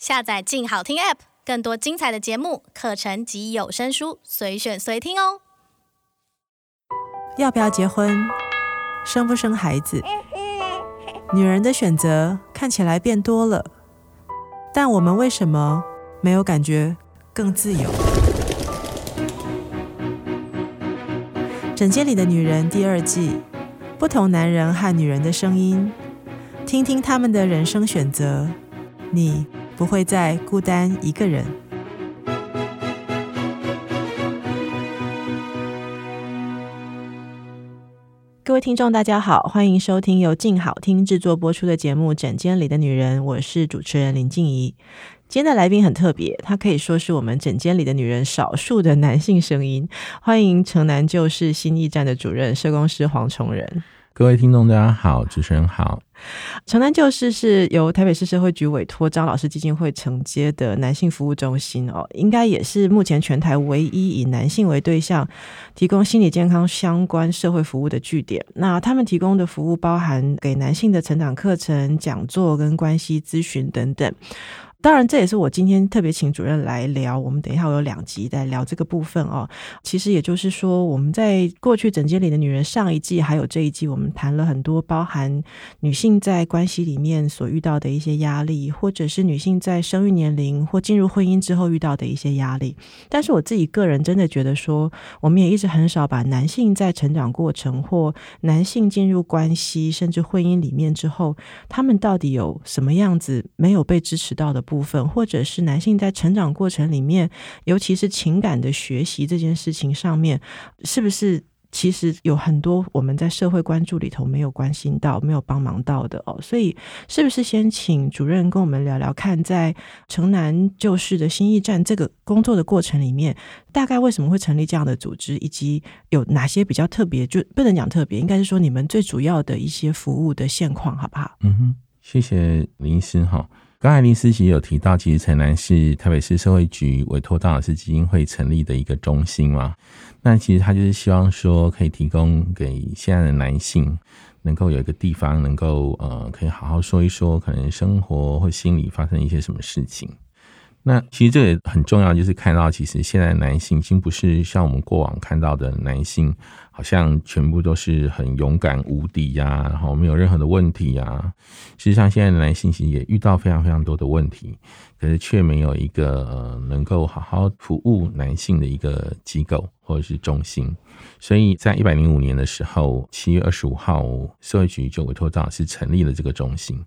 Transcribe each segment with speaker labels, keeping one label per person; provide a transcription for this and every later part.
Speaker 1: 下载“静好听 ”App，更多精彩的节目、课程及有声书，随选随听哦。
Speaker 2: 要不要结婚？生不生孩子？女人的选择看起来变多了，但我们为什么没有感觉更自由？诊间里的女人第二季，不同男人和女人的声音，听听他们的人生选择，你。不会再孤单一个人。各位听众，大家好，欢迎收听由静好听制作播出的节目《枕间里的女人》，我是主持人林静怡。今天的来宾很特别，他可以说是我们枕间里的女人少数的男性声音。欢迎城南旧事新驿站的主任社工师黄崇仁。
Speaker 3: 各位听众，大家好，主持人好。
Speaker 2: 城南旧事是由台北市社会局委托张老师基金会承接的男性服务中心哦，应该也是目前全台唯一以男性为对象，提供心理健康相关社会服务的据点。那他们提供的服务包含给男性的成长课程、讲座跟关系咨询等等。当然，这也是我今天特别请主任来聊。我们等一下我有两集在聊这个部分哦。其实也就是说，我们在过去整间里的女人上一季还有这一季，我们谈了很多包含女性在关系里面所遇到的一些压力，或者是女性在生育年龄或进入婚姻之后遇到的一些压力。但是我自己个人真的觉得说，我们也一直很少把男性在成长过程或男性进入关系甚至婚姻里面之后，他们到底有什么样子没有被支持到的部分，或者是男性在成长过程里面，尤其是情感的学习这件事情上面，是不是其实有很多我们在社会关注里头没有关心到、没有帮忙到的哦？所以，是不是先请主任跟我们聊聊看，在城南旧事的新驿站这个工作的过程里面，大概为什么会成立这样的组织，以及有哪些比较特别，就不能讲特别，应该是说你们最主要的一些服务的现况，好不好？
Speaker 3: 嗯哼，谢谢林医师哈。刚才林思琪有提到，其实城南是台北市社会局委托大老师基金会成立的一个中心嘛。那其实他就是希望说，可以提供给现在的男性，能够有一个地方，能够呃，可以好好说一说，可能生活或心理发生一些什么事情。那其实这也很重要，就是看到其实现在男性已经不是像我们过往看到的男性，好像全部都是很勇敢无敌呀，然后没有任何的问题呀。事实上，现在男性其实也遇到非常非常多的问题，可是却没有一个呃能够好好服务男性的一个机构或者是中心。所以在一百零五年的时候，七月二十五号，社会局就委托张老师成立了这个中心。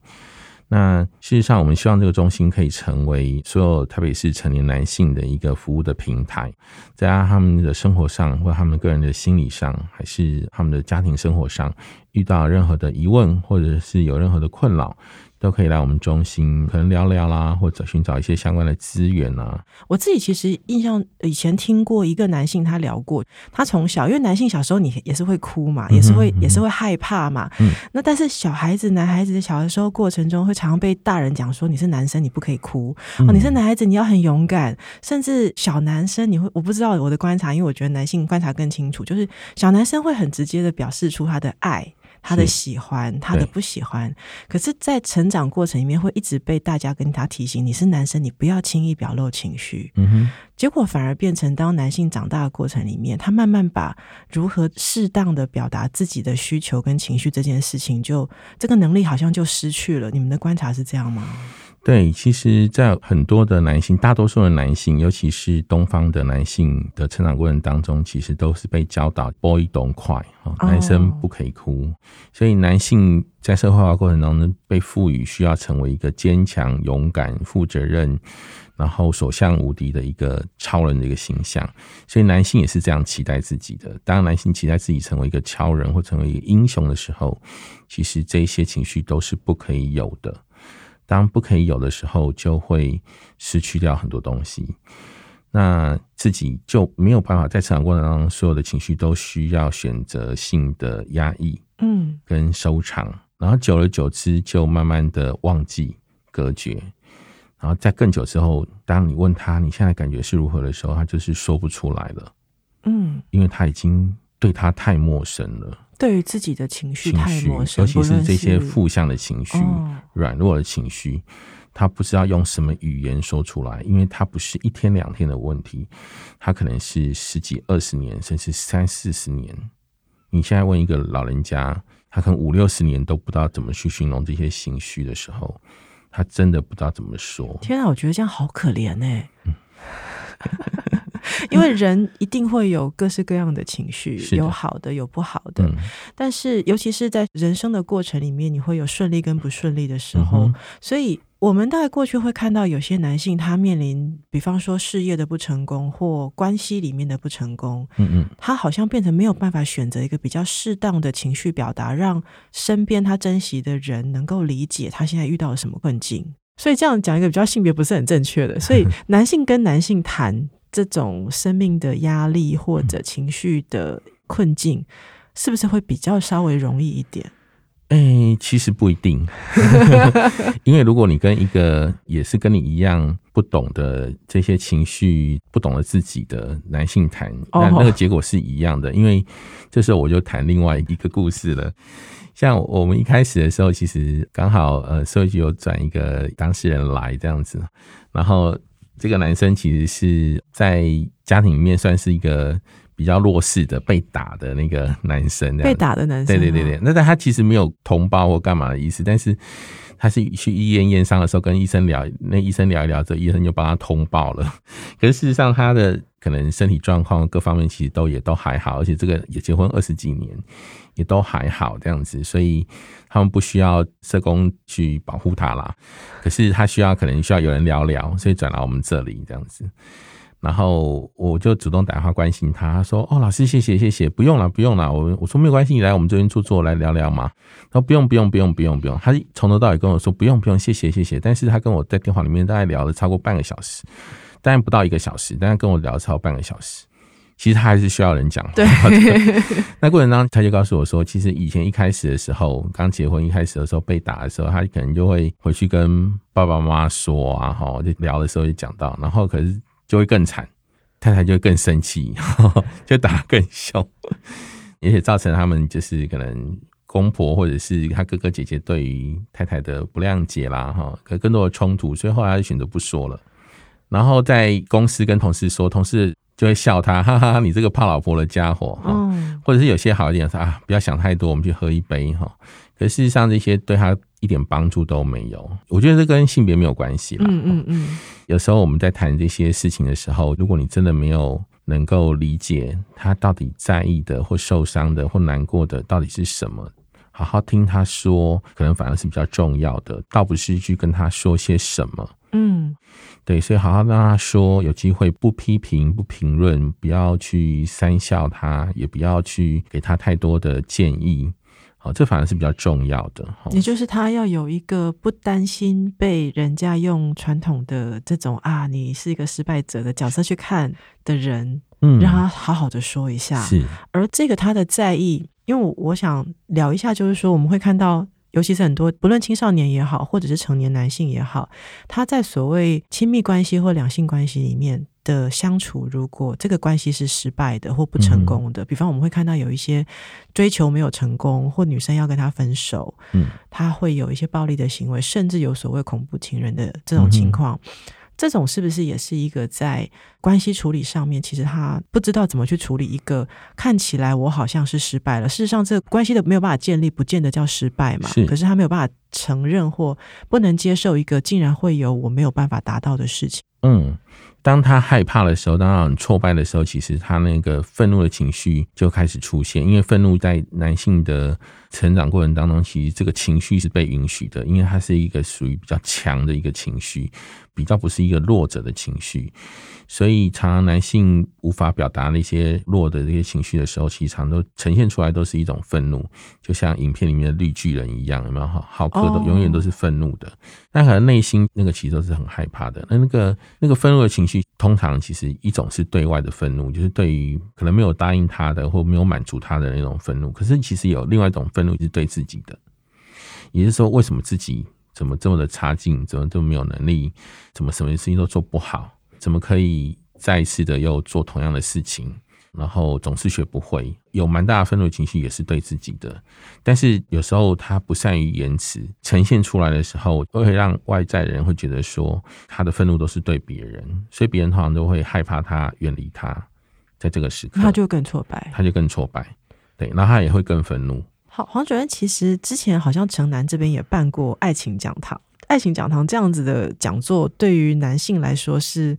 Speaker 3: 那事实上，我们希望这个中心可以成为所有特别是成年男性的一个服务的平台，在他们的生活上，或他们个人的心理上，还是他们的家庭生活上，遇到任何的疑问，或者是有任何的困扰。都可以来我们中心，可能聊聊啦，或者寻找一些相关的资源啊。
Speaker 2: 我自己其实印象以前听过一个男性，他聊过，他从小因为男性小时候你也是会哭嘛，也是会、嗯、也是会害怕嘛。嗯。那但是小孩子男孩子的小的时候过程中，会常常被大人讲说，你是男生你不可以哭、嗯、哦，你是男孩子你要很勇敢，甚至小男生你会我不知道我的观察，因为我觉得男性观察更清楚，就是小男生会很直接的表示出他的爱。他的喜欢，他的不喜欢，可是，在成长过程里面，会一直被大家跟他提醒：你是男生，你不要轻易表露情绪。嗯哼，结果反而变成，当男性长大的过程里面，他慢慢把如何适当的表达自己的需求跟情绪这件事情就，就这个能力好像就失去了。你们的观察是这样吗？
Speaker 3: 对，其实，在很多的男性，大多数的男性，尤其是东方的男性的成长过程当中，其实都是被教导 “boy don't cry”，男生不可以哭。Oh. 所以，男性在社会化过程当中被赋予需要成为一个坚强、勇敢、负责任，然后所向无敌的一个超人的一个形象。所以，男性也是这样期待自己的。当男性期待自己成为一个超人或成为一个英雄的时候，其实这些情绪都是不可以有的。当不可以有的时候，就会失去掉很多东西，那自己就没有办法在成长过程当中，所有的情绪都需要选择性的压抑，嗯，跟收场，然后久而久之就慢慢的忘记、隔绝，然后在更久之后，当你问他你现在感觉是如何的时候，他就是说不出来了，嗯，因为他已经对他太陌生了。
Speaker 2: 对于自己的情绪太陌生，
Speaker 3: 尤其是这些负向的情绪、软弱的情绪，他不知道用什么语言说出来，因为他不是一天两天的问题，他可能是十几二十年，甚至三四十年。你现在问一个老人家，他可能五六十年都不知道怎么去形容这些情绪的时候，他真的不知道怎么说。
Speaker 2: 天啊，我觉得这样好可怜哎。嗯 因为人一定会有各式各样的情绪，有好的，有不好的。嗯、但是，尤其是在人生的过程里面，你会有顺利跟不顺利的时候。嗯、所以，我们大概过去会看到有些男性，他面临，比方说事业的不成功或关系里面的不成功，嗯嗯，他好像变成没有办法选择一个比较适当的情绪表达，让身边他珍惜的人能够理解他现在遇到了什么困境。所以，这样讲一个比较性别不是很正确的。所以，男性跟男性谈。这种生命的压力或者情绪的困境，嗯、是不是会比较稍微容易一点？
Speaker 3: 哎、欸，其实不一定，因为如果你跟一个也是跟你一样不懂得这些情绪、不懂得自己的男性谈，那那个结果是一样的。因为这时候我就谈另外一个故事了。像我们一开始的时候，其实刚好呃，社会局有转一个当事人来这样子，然后。这个男生其实是在家庭里面算是一个比较弱势的、被打的那个男生。
Speaker 2: 被打的男生，
Speaker 3: 对对对对。那但他其实没有通报或干嘛的意思，但是他是去医院验伤的时候跟医生聊，那医生聊一聊，这医生就帮他通报了。可是事实上，他的可能身体状况各方面其实都也都还好，而且这个也结婚二十几年。也都还好这样子，所以他们不需要社工去保护他啦。可是他需要，可能需要有人聊聊，所以转来我们这里这样子。然后我就主动打电话关心他，他说：“哦，老师，谢谢谢谢，不用了不用了。”我我说没有关系，你来我们这边坐坐来聊聊嘛。他说：“不用不用不用不用不用。”他从头到尾跟我说：“不用不用，谢谢谢谢。”但是他跟我在电话里面大概聊了超过半个小时，当然不到一个小时，但是跟我聊了超过半个小时。其实他还是需要人讲话。对，那过程当中他就告诉我说，其实以前一开始的时候，刚结婚一开始的时候被打的时候，他可能就会回去跟爸爸妈妈说啊，哈，就聊的时候就讲到，然后可是就会更惨，太太就会更生气，就打更凶，而且造成他们就是可能公婆或者是他哥哥姐姐对于太太的不谅解啦，哈，可更多的冲突，所以后来他就选择不说了。然后在公司跟同事说，同事。就会笑他，哈哈，你这个怕老婆的家伙，嗯，或者是有些好一点说啊，不要想太多，我们去喝一杯哈。可事实上，这些对他一点帮助都没有。我觉得这跟性别没有关系啦。嗯嗯嗯。有时候我们在谈这些事情的时候，如果你真的没有能够理解他到底在意的或受伤的或难过的到底是什么，好好听他说，可能反而是比较重要的，倒不是去跟他说些什么。嗯。对，所以好好让他说，有机会不批评、不评论，不要去三笑他，也不要去给他太多的建议，好，这反而是比较重要的。
Speaker 2: 也就是他要有一个不担心被人家用传统的这种啊，你是一个失败者的角色去看的人，嗯，让他好好的说一下。是，而这个他的在意，因为我我想聊一下，就是说我们会看到。尤其是很多，不论青少年也好，或者是成年男性也好，他在所谓亲密关系或两性关系里面的相处，如果这个关系是失败的或不成功的，嗯、比方我们会看到有一些追求没有成功，或女生要跟他分手，嗯，他会有一些暴力的行为，甚至有所谓恐怖情人的这种情况。嗯这种是不是也是一个在关系处理上面，其实他不知道怎么去处理一个看起来我好像是失败了，事实上这个关系的没有办法建立，不见得叫失败嘛。是。可是他没有办法承认或不能接受一个竟然会有我没有办法达到的事情。嗯。当他害怕的时候，当他很挫败的时候，其实他那个愤怒的情绪就开始出现。因为愤怒在男性的成长过程当中，其实这个情绪是被允许的，因为它是一个属于比较强的一个情绪，比较不是一个弱者的情绪。所以，常常男性无法表达那些弱的这些情绪的时候，其实常都呈现出来都是一种愤怒，就像影片里面的绿巨人一样，有没有？浩克都永远都是愤怒的，但可能内心那个其实都是很害怕的。那那个那个愤怒的情绪，通常其实一种是对外的愤怒，就是对于可能没有答应他的或没有满足他的那种愤怒。可是其实有另外一种愤怒是对自己的，也是说，为什么自己怎么这么的差劲，怎么这么没有能力，怎么什么事情都做不好？怎么可以再一次的又做同样的事情？
Speaker 3: 然后总是学不会，有蛮大的愤怒情绪也是对自己的。但是有时候他不善于言辞，呈现出来的时候，会让外在人会觉得说他的愤怒都是对别人，所以别人通常都会害怕他，远离他。在这个时刻，
Speaker 2: 他就更挫败，
Speaker 3: 他就更挫败。对，然后他也会更愤怒。
Speaker 2: 好，黄主任，其实之前好像城南这边也办过爱情讲堂，爱情讲堂这样子的讲座，对于男性来说是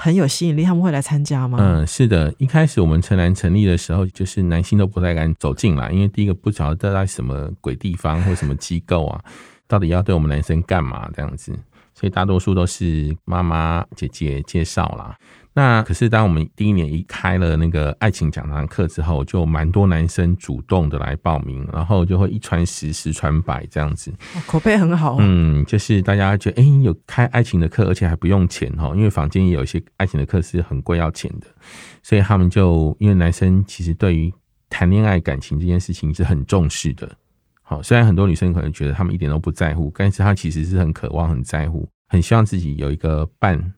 Speaker 2: 很有吸引力，他们会来参加吗？
Speaker 3: 嗯，是的。一开始我们城南成立的时候，就是男性都不太敢走进来，因为第一个不晓得在什么鬼地方或什么机构啊，到底要对我们男生干嘛这样子，所以大多数都是妈妈姐姐介绍啦。那可是，当我们第一年一开了那个爱情讲堂课之后，就蛮多男生主动的来报名，然后就会一传十，十传百这样子，
Speaker 2: 口碑很好。
Speaker 3: 嗯，就是大家觉得，哎、欸，有开爱情的课，而且还不用钱哈，因为坊间也有一些爱情的课是很贵要钱的，所以他们就因为男生其实对于谈恋爱感情这件事情是很重视的。好，虽然很多女生可能觉得他们一点都不在乎，但是他其实是很渴望、很在乎，很希望自己有一个伴。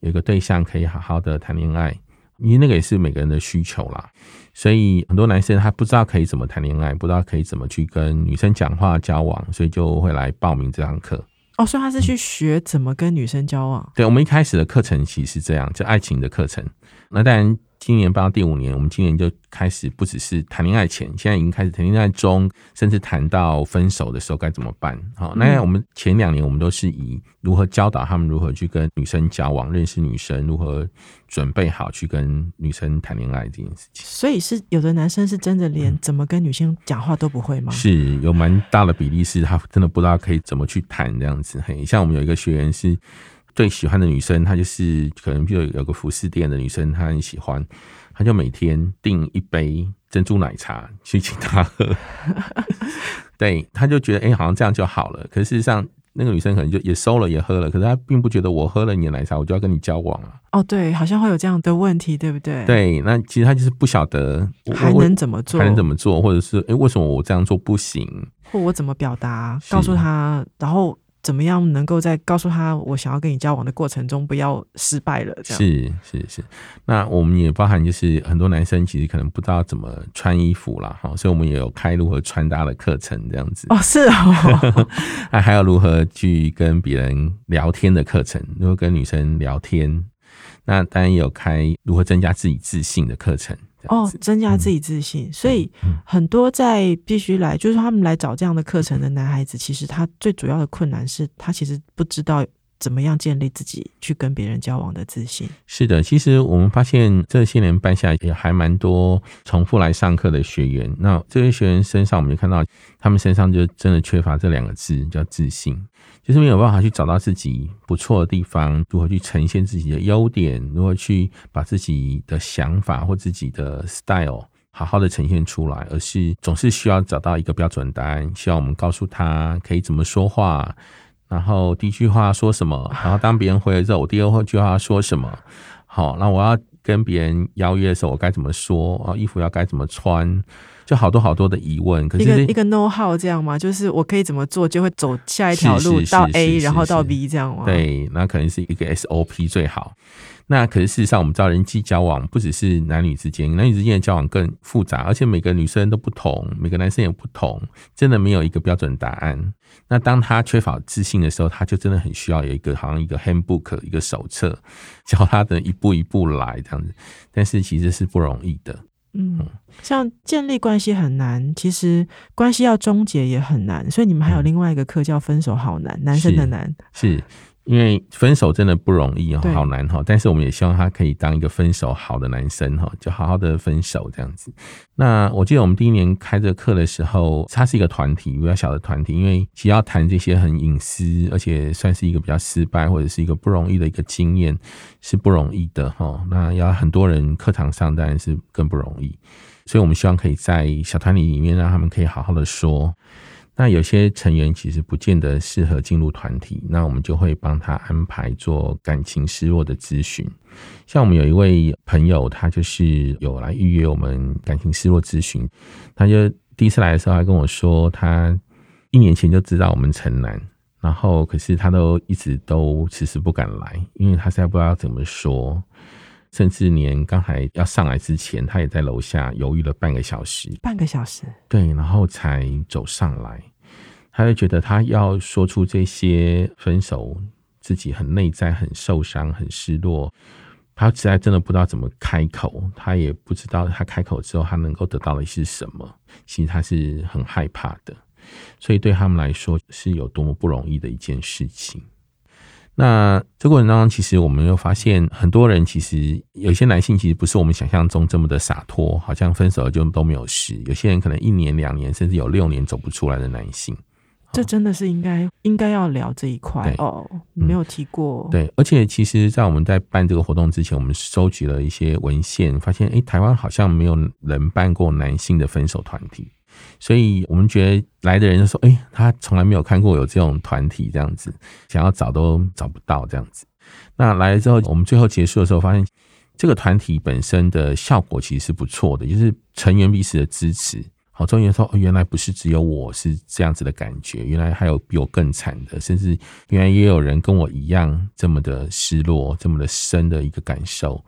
Speaker 3: 有一个对象可以好好的谈恋爱，因为那个也是每个人的需求啦。所以很多男生他不知道可以怎么谈恋爱，不知道可以怎么去跟女生讲话交往，所以就会来报名这堂课。
Speaker 2: 哦，所以他是去学怎么跟女生交往。
Speaker 3: 嗯、对，我们一开始的课程其实是这样，就爱情的课程。那当然。今年办到第五年，我们今年就开始不只是谈恋爱前，现在已经开始谈恋爱中，甚至谈到分手的时候该怎么办。好，那我们前两年我们都是以如何教导他们如何去跟女生交往、认识女生，如何准备好去跟女生谈恋爱这件事情。
Speaker 2: 所以是有的男生是真的连怎么跟女生讲话都不会吗？
Speaker 3: 是有蛮大的比例是他真的不知道可以怎么去谈这样子。嘿，像我们有一个学员是。最喜欢的女生，她就是可能就有个服饰店的女生，她很喜欢，她就每天订一杯珍珠奶茶去请她喝。对，她就觉得哎、欸，好像这样就好了。可是事实上，那个女生可能就也收了也喝了，可是她并不觉得我喝了你的奶茶，我就要跟你交往了。
Speaker 2: 哦，对，好像会有这样的问题，对不对？
Speaker 3: 对，那其实她就是不晓得
Speaker 2: 还能怎么做，
Speaker 3: 还能怎么做，或者是哎、欸，为什么我这样做不行，
Speaker 2: 或我怎么表达，告诉她，然后。怎么样能够在告诉他我想要跟你交往的过程中不要失败了？这样
Speaker 3: 是是是。那我们也包含就是很多男生其实可能不知道怎么穿衣服啦，哈，所以我们也有开如何穿搭的课程这样子。
Speaker 2: 哦，是哦。
Speaker 3: 还还有如何去跟别人聊天的课程，如何跟女生聊天。那当然也有开如何增加自己自信的课程。
Speaker 2: 哦，增加自己自信，嗯、所以很多在必须来，就是他们来找这样的课程的男孩子，其实他最主要的困难是他其实不知道怎么样建立自己去跟别人交往的自信。
Speaker 3: 是的，其实我们发现这些年办下也还蛮多重复来上课的学员。那这些学员身上，我们就看到他们身上就真的缺乏这两个字，叫自信。就是没有办法去找到自己不错的地方，如何去呈现自己的优点，如何去把自己的想法或自己的 style 好好的呈现出来，而是总是需要找到一个标准答案，希望我们告诉他可以怎么说话，然后第一句话说什么，然后当别人回来之后，我第二句话说什么，好，那我要跟别人邀约的时候，我该怎么说？啊，衣服要该怎么穿？就好多好多的疑问，可是一个
Speaker 2: 一个 know how 这样吗？就是我可以怎么做，就会走下一条路到 A，然后到 B 这样吗？
Speaker 3: 对，那可能是一个 SOP 最好。那可是事实上，我们知道人际交往不只是男女之间，男女之间的交往更复杂，而且每个女生都不同，每个男生也不同，真的没有一个标准答案。那当他缺乏自信的时候，他就真的很需要有一个好像一个 handbook 一个手册，教他的一步一步来这样子。但是其实是不容易的。
Speaker 2: 嗯，像建立关系很难，其实关系要终结也很难，所以你们还有另外一个课叫“分手好难”，男生的难
Speaker 3: 是。是因为分手真的不容易哦，好难哈。但是我们也希望他可以当一个分手好的男生哈，就好好的分手这样子。那我记得我们第一年开这个课的时候，他是一个团体，比较小的团体，因为其实要谈这些很隐私，而且算是一个比较失败或者是一个不容易的一个经验，是不容易的哈。那要很多人课堂上当然是更不容易，所以我们希望可以在小团体里面让他们可以好好的说。那有些成员其实不见得适合进入团体，那我们就会帮他安排做感情失落的咨询。像我们有一位朋友，他就是有来预约我们感情失落咨询。他就第一次来的时候，还跟我说，他一年前就知道我们城南，然后可是他都一直都迟迟不敢来，因为他现在不知道怎么说。甚至连刚才要上来之前，他也在楼下犹豫了半个小时，
Speaker 2: 半个小时，
Speaker 3: 对，然后才走上来。他就觉得他要说出这些分手，自己很内在、很受伤、很失落。他实在真的不知道怎么开口，他也不知道他开口之后他能够得到的是什么。其实他是很害怕的，所以对他们来说是有多么不容易的一件事情。那这过程当中，其实我们又发现很多人，其实有些男性其实不是我们想象中这么的洒脱，好像分手了就都没有事。有些人可能一年、两年，甚至有六年走不出来的男性。
Speaker 2: 这真的是应该应该要聊这一块哦，没有提过。
Speaker 3: 对，而且其实，在我们在办这个活动之前，我们收集了一些文献，发现诶，台湾好像没有人办过男性的分手团体，所以我们觉得来的人就说，诶，他从来没有看过有这种团体这样子，想要找都找不到这样子。那来了之后，我们最后结束的时候，发现这个团体本身的效果其实是不错的，就是成员彼此的支持。好，终于说，哦，原来不是只有我是这样子的感觉，原来还有比我更惨的，甚至原来也有人跟我一样这么的失落，这么的深的一个感受，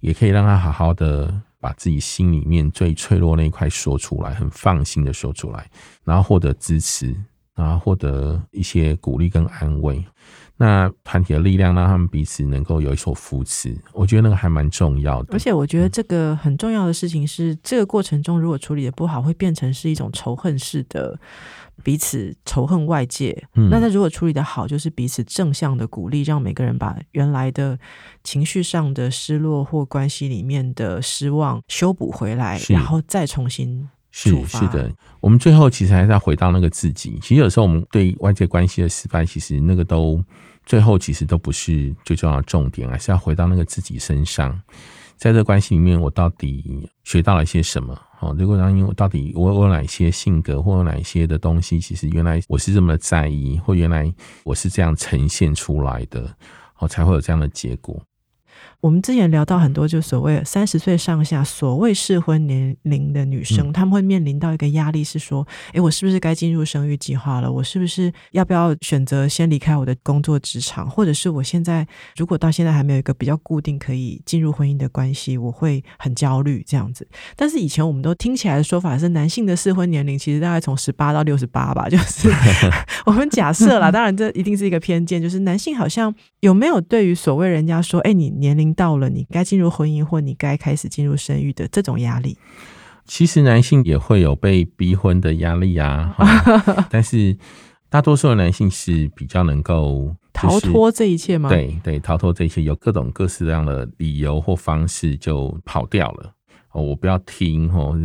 Speaker 3: 也可以让他好好的把自己心里面最脆弱那一块说出来，很放心的说出来，然后获得支持，然后获得一些鼓励跟安慰。那团体的力量让他们彼此能够有一所扶持，我觉得那个还蛮重要的。
Speaker 2: 而且我觉得这个很重要的事情是，这个过程中如果处理的不好，会变成是一种仇恨式的彼此仇恨外界。嗯，那他如果处理的好，就是彼此正向的鼓励，让每个人把原来的情绪上的失落或关系里面的失望修补回来，然后再重新。
Speaker 3: 是是的，我们最后其实还是要回到那个自己。其实有时候我们对外界关系的失败，其实那个都最后其实都不是最重要的重点，还是要回到那个自己身上。在这个关系里面，我到底学到了一些什么？哦，如果当因为我到底我有哪些性格，或有哪些的东西，其实原来我是这么的在意，或原来我是这样呈现出来的，哦，才会有这样的结果。
Speaker 2: 我们之前聊到很多，就所谓三十岁上下，所谓适婚年龄的女生，她、嗯、们会面临到一个压力，是说，诶，我是不是该进入生育计划了？我是不是要不要选择先离开我的工作职场？或者是我现在如果到现在还没有一个比较固定可以进入婚姻的关系，我会很焦虑这样子。但是以前我们都听起来的说法是，男性的适婚年龄其实大概从十八到六十八吧，就是 我们假设啦，当然这一定是一个偏见，就是男性好像有没有对于所谓人家说，哎，你年龄。到了你该进入婚姻或你该开始进入生育的这种压力，
Speaker 3: 其实男性也会有被逼婚的压力啊，但是大多数的男性是比较能够
Speaker 2: 逃脱这一切吗？
Speaker 3: 对对，逃脱这一切，有各种各式各样的理由或方式就跑掉了。哦，我不要听哦，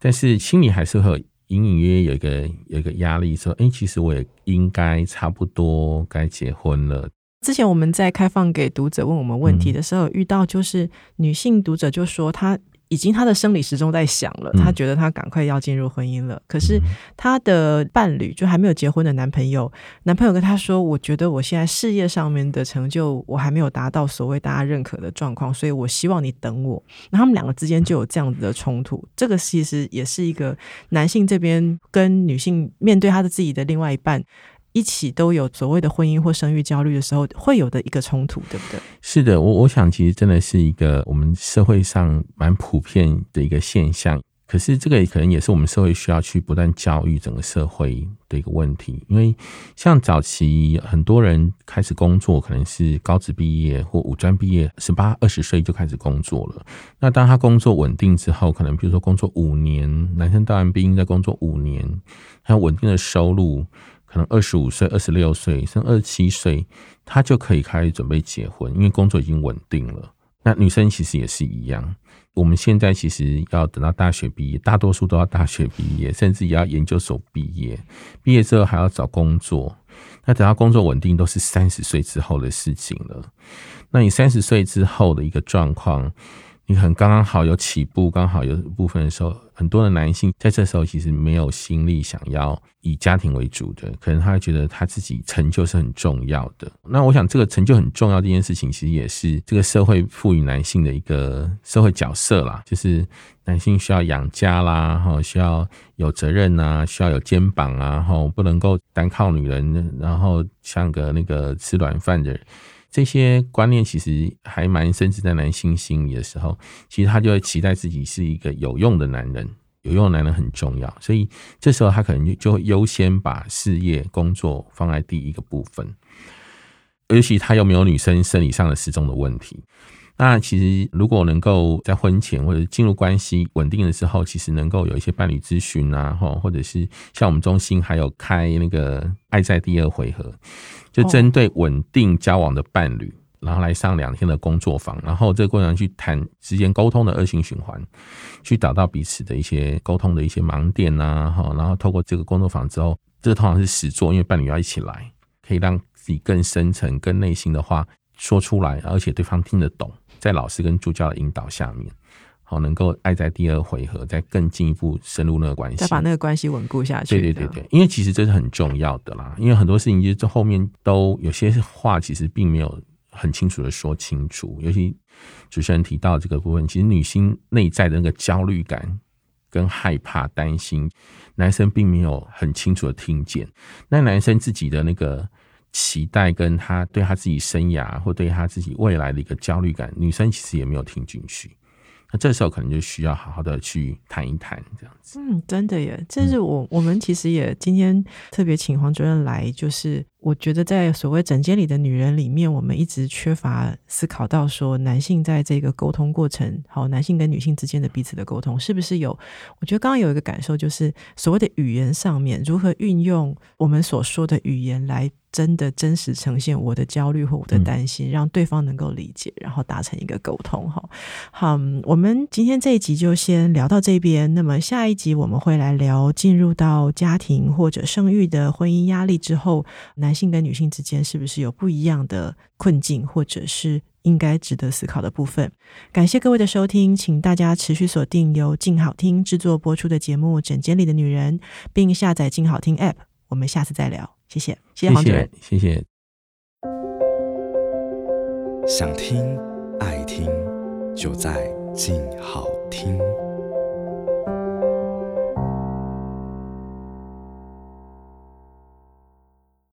Speaker 3: 但是心里还是会隐隐约约有一个有一个压力，说，哎，其实我也应该差不多该结婚了。
Speaker 2: 之前我们在开放给读者问我们问题的时候，遇到就是女性读者就说，她已经她的生理时钟在响了，她觉得她赶快要进入婚姻了。可是她的伴侣就还没有结婚的男朋友，男朋友跟她说：“我觉得我现在事业上面的成就我还没有达到所谓大家认可的状况，所以我希望你等我。”那他们两个之间就有这样子的冲突。这个其实也是一个男性这边跟女性面对他的自己的另外一半。一起都有所谓的婚姻或生育焦虑的时候，会有的一个冲突，对不对？
Speaker 3: 是的，我我想其实真的是一个我们社会上蛮普遍的一个现象。可是这个也可能也是我们社会需要去不断教育整个社会的一个问题。因为像早期很多人开始工作，可能是高职毕业或五专毕业，十八二十岁就开始工作了。那当他工作稳定之后，可能比如说工作五年，男生当完兵再工作五年，还有稳定的收入。可能二十五岁、二十六岁，甚至二十七岁，他就可以开始准备结婚，因为工作已经稳定了。那女生其实也是一样，我们现在其实要等到大学毕业，大多数都要大学毕业，甚至也要研究所毕业。毕业之后还要找工作，那等到工作稳定，都是三十岁之后的事情了。那你三十岁之后的一个状况？你很刚刚好有起步，刚好有部分的时候，很多的男性在这时候其实没有心力想要以家庭为主的，可能他会觉得他自己成就是很重要的。那我想这个成就很重要这件事情，其实也是这个社会赋予男性的一个社会角色啦，就是男性需要养家啦，哈，需要有责任啊，需要有肩膀啊，哈，不能够单靠女人，然后像个那个吃软饭的人。这些观念其实还蛮深植在男性心里的时候，其实他就会期待自己是一个有用的男人，有用的男人很重要，所以这时候他可能就就会优先把事业工作放在第一个部分，尤其他又没有女生生理上的失踪的问题。那其实，如果能够在婚前或者进入关系稳定的时候，其实能够有一些伴侣咨询啊，或者是像我们中心还有开那个爱在第二回合，就针对稳定交往的伴侣，然后来上两天的工作坊，然后这个过程去谈之间沟通的恶性循环，去找到彼此的一些沟通的一些盲点呐，哈，然后透过这个工作坊之后，这个通常是实作，因为伴侣要一起来，可以让自己更深层、更内心的话说出来，而且对方听得懂。在老师跟助教的引导下面，好，能够爱在第二回合，再更进一步深入那个关系，
Speaker 2: 再把那个关系稳固下去。
Speaker 3: 对对对对，因为其实这是很重要的啦。因为很多事情就是这后面都有些话，其实并没有很清楚的说清楚。尤其主持人提到这个部分，其实女性内在的那个焦虑感跟害怕、担心，男生并没有很清楚的听见。那男生自己的那个。期待跟他对他自己生涯或对他自己未来的一个焦虑感，女生其实也没有听进去。那这时候可能就需要好好的去谈一谈，这样子。
Speaker 2: 嗯，真的耶，这是我我们其实也今天特别请黄主任来，就是我觉得在所谓整间里的女人里面，我们一直缺乏思考到说，男性在这个沟通过程，好，男性跟女性之间的彼此的沟通，是不是有？我觉得刚刚有一个感受，就是所谓的语言上面，如何运用我们所说的语言来。真的真实呈现我的焦虑或我的担心，让对方能够理解，然后达成一个沟通。哈，好，我们今天这一集就先聊到这边。那么下一集我们会来聊进入到家庭或者生育的婚姻压力之后，男性跟女性之间是不是有不一样的困境，或者是应该值得思考的部分？感谢各位的收听，请大家持续锁定由静好听制作播出的节目《枕间里的女人》，并下载静好听 App。我们下次再聊。谢谢，谢谢黄主任，
Speaker 3: 谢谢。
Speaker 4: 想听爱听，就在静好听。